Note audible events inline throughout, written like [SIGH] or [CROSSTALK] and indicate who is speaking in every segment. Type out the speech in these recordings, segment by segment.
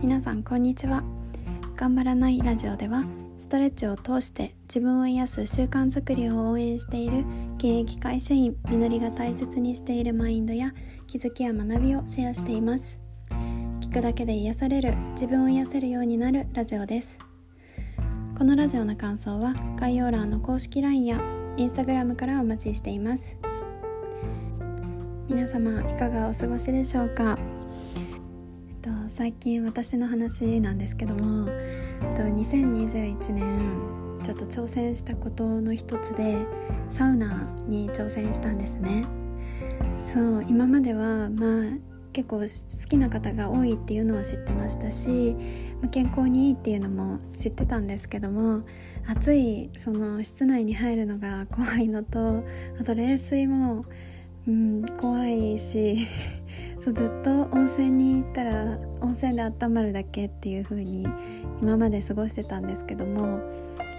Speaker 1: 皆さんこんにちは。頑張らないラジオではストレッチを通して自分を癒す習慣づくりを応援している現役会社員みのりが大切にしているマインドや気づきや学びをシェアしています。聞くだけで癒される自分を癒せるようになるラジオです。このラジオの感想は概要欄の公式 LINE や Instagram からお待ちしています。皆様いかがお過ごしでしょうか？最近私の話なんですけどもと2021年ちょっと挑戦したことの一つでサウナに挑戦したんですね。そう今まではまあ結構好きな方が多いっていうのは知ってましたし、健康にいいっていうのも知ってたんですけども暑いその室内に入るのが怖いのとあと冷水も、うん、怖いしそうずっと温泉に行ったら温泉で温まるだけっていう風に今まで過ごしてたんですけども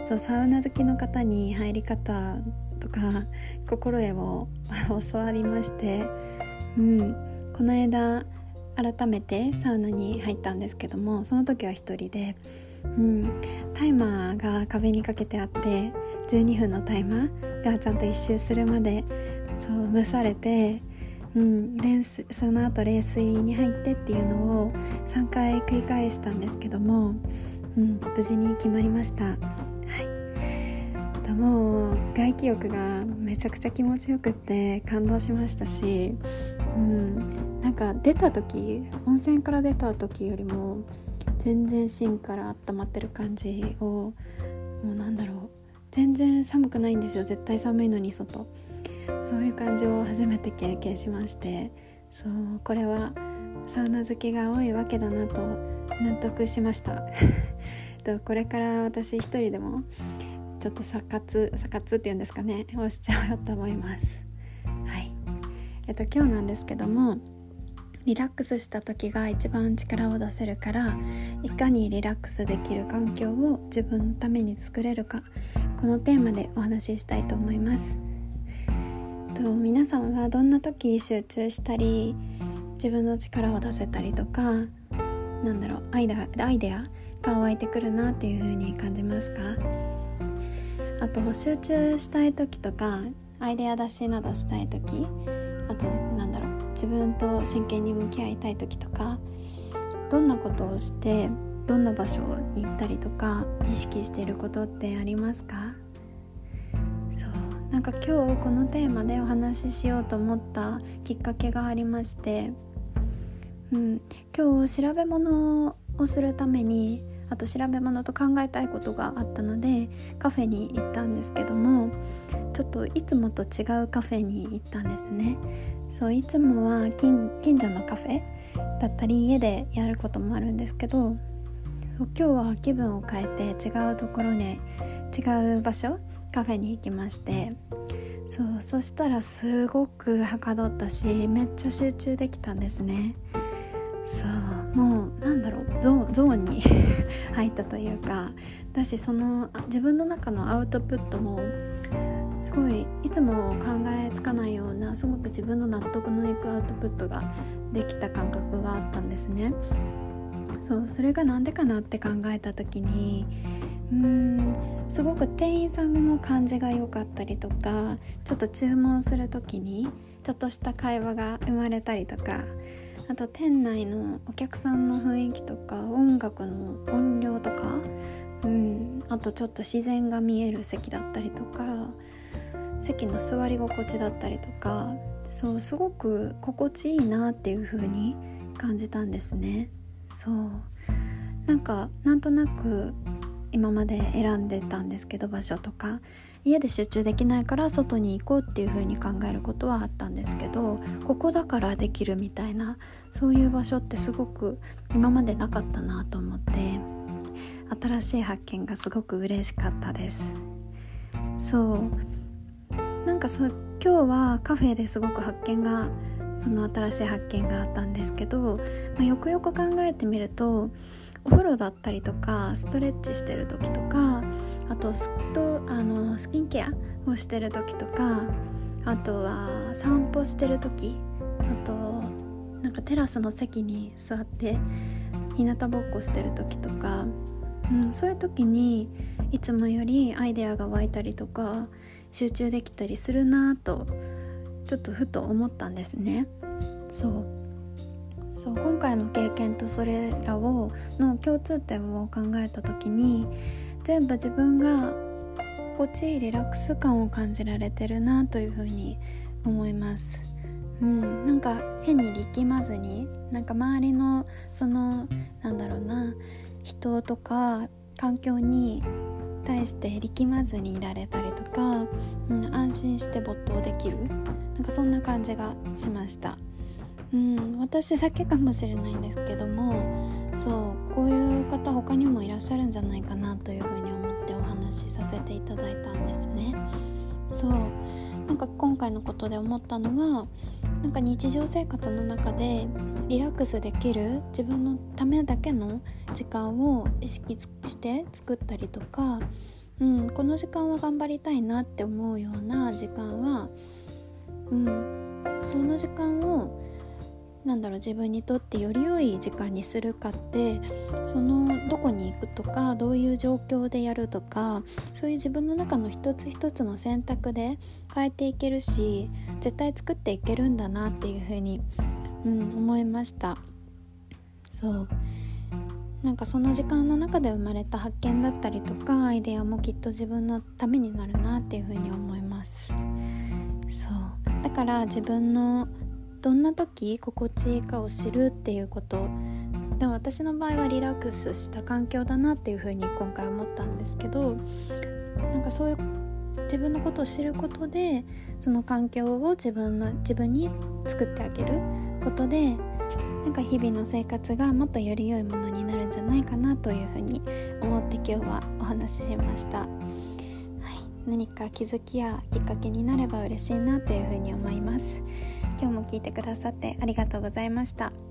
Speaker 1: そうサウナ好きの方に入り方とか [LAUGHS] 心得を [LAUGHS] 教わりまして、うん、この間改めてサウナに入ったんですけどもその時は一人で、うん、タイマーが壁にかけてあって12分のタイマーがちゃんと1周するまでそう蒸されてうん、冷水その後冷水に入ってっていうのを3回繰り返したんですけども、うん、無事に決まりました。はい、ともう外気浴がめちゃくちゃ気持ちよくって感動しましたし、うん、なんか出た時温泉から出た時よりも全然芯から温まってる感じをもうなんだろう全然寒くないんですよ絶対寒いのに外。そういう感じを初めて経験しましてそうこれはサウナ好きが多いわけだなと納得しました。[LAUGHS] とこれから私一人でもちょっとサ活サ活っていうんですかねをしちゃおうと思います。はい。えっと今日なんですけどもリラックスした時が一番力を出せるからいかにリラックスできる環境を自分のために作れるかこのテーマでお話ししたいと思います。と皆さんはどんな時集中したり自分の力を出せたりとかなんだろうアイデアアイデアが湧いてくるなっていう風に感じますか？あと集中したい時とかアイデア出しなどしたい時あとなんだろう自分と真剣に向き合いたい時とかどんなことをしてどんな場所に行ったりとか意識していることってありますか？なんか今日このテーマでお話ししようと思ったきっかけがありまして、うん、今日調べ物をするためにあと調べ物と考えたいことがあったのでカフェに行ったんですけどもちょっといつもと違うカフェに行ったんですね。そういつもは近所のカフェだったり家でやることもあるんですけどそう今日は気分を変えて違うところに違う場所カフェに行きましてそうそしたらすごくはかどったしめっちゃ集中できたんですね。そうもうなんだろうゾゾーンに [LAUGHS] 入ったというかだしその自分の中のアウトプットもすごいいつも考えつかないようなすごく自分の納得のいくアウトプットができた感覚があったんですね。そうそれが何でかなって考えた時にうん。すごく店員さんの感じが良かったりとかちょっと注文する時にちょっとした会話が生まれたりとかあと店内のお客さんの雰囲気とか音楽の音量とか、うん、あとちょっと自然が見える席だったりとか席の座り心地だったりとかそうすごく心地いいなっていう風に感じたんですね。そう。なんかなんとなく今まで選んでたんですけど場所とか家で集中できないから外に行こうっていう風に考えることはあったんですけどここだからできるみたいなそういう場所ってすごく今までなかったなと思って新しい発見がすごく嬉しかったです。そう。なんかそ今日はカフェですごく発見がその新しい発見があったんですけど、まあ、よくよく考えてみるとお風呂だったりとかストレッチしてる時とかあとスとあのスキンケアをしてる時とかあとは散歩してる時あとなんかテラスの席に座って日向ぼっこしてる時とか、うん、そういう時にいつもよりアイデアが湧いたりとか集中できたりするなとちょっとふと思ったんですね。そうそう今回の経験とそれらをの共通点を考えた時に全部自分が心地いいリラックス感を感じられてるなというふうに思います。うん、なんか変に力まずになんか周りのそのなんだろうな人とか環境に対して力まずにいられたりとか、うん、安心して没頭できるなんかそんな感じがしました。うん、私だけかもしれないんですけどもそうこういう方他にもいらっしゃるんじゃないかなというふうに思ってお話しさせていただいたんですね。そうなんか今回のことで思ったのはなんか日常生活の中でリラックスできる自分のためだけの時間を意識して作ったりとか、うん、この時間は頑張りたいなって思うような時間は、うん、その時間をなんだろう自分にとってより良い時間にするかってそのどこに行くとかどういう状況でやるとかそういう自分の中の一つ一つの選択で変えていけるし絶対作っていけるんだなっていうふうに、うん、思いました。そう。なんかその時間の中で生まれた発見だったりとかアイデアもきっと自分のためになるなっていうふうに思います。だから自分のどんな時心地いいかを知るっていうこと。でも私の場合はリラックスした環境だなっていうふうに今回思ったんですけどなんかそういう自分のことを知ることでその環境を自分の自分に作ってあげることでなんか日々の生活がもっとより良いものになるんじゃないかなというふうに思って今日はお話ししました、何か気づきやきっかけになれば嬉しいなというふうに思います今日も聞いてくださってありがとうございました。